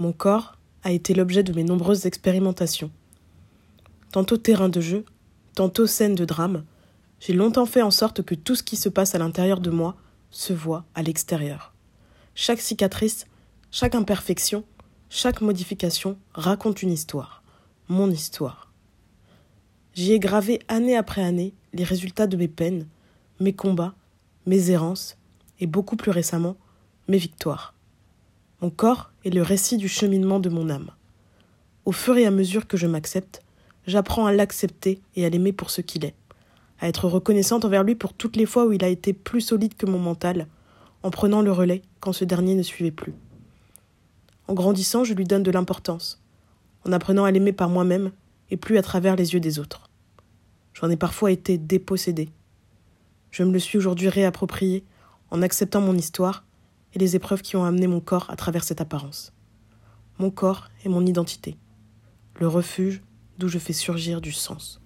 Mon corps a été l'objet de mes nombreuses expérimentations. Tantôt terrain de jeu, tantôt scène de drame, j'ai longtemps fait en sorte que tout ce qui se passe à l'intérieur de moi se voit à l'extérieur. Chaque cicatrice, chaque imperfection, chaque modification raconte une histoire, mon histoire. J'y ai gravé année après année les résultats de mes peines, mes combats, mes errances et beaucoup plus récemment mes victoires. Mon corps est le récit du cheminement de mon âme. Au fur et à mesure que je m'accepte, j'apprends à l'accepter et à l'aimer pour ce qu'il est, à être reconnaissante envers lui pour toutes les fois où il a été plus solide que mon mental, en prenant le relais quand ce dernier ne suivait plus. En grandissant, je lui donne de l'importance, en apprenant à l'aimer par moi-même et plus à travers les yeux des autres. J'en ai parfois été dépossédée. Je me le suis aujourd'hui réapproprié en acceptant mon histoire et les épreuves qui ont amené mon corps à travers cette apparence. Mon corps est mon identité, le refuge d'où je fais surgir du sens.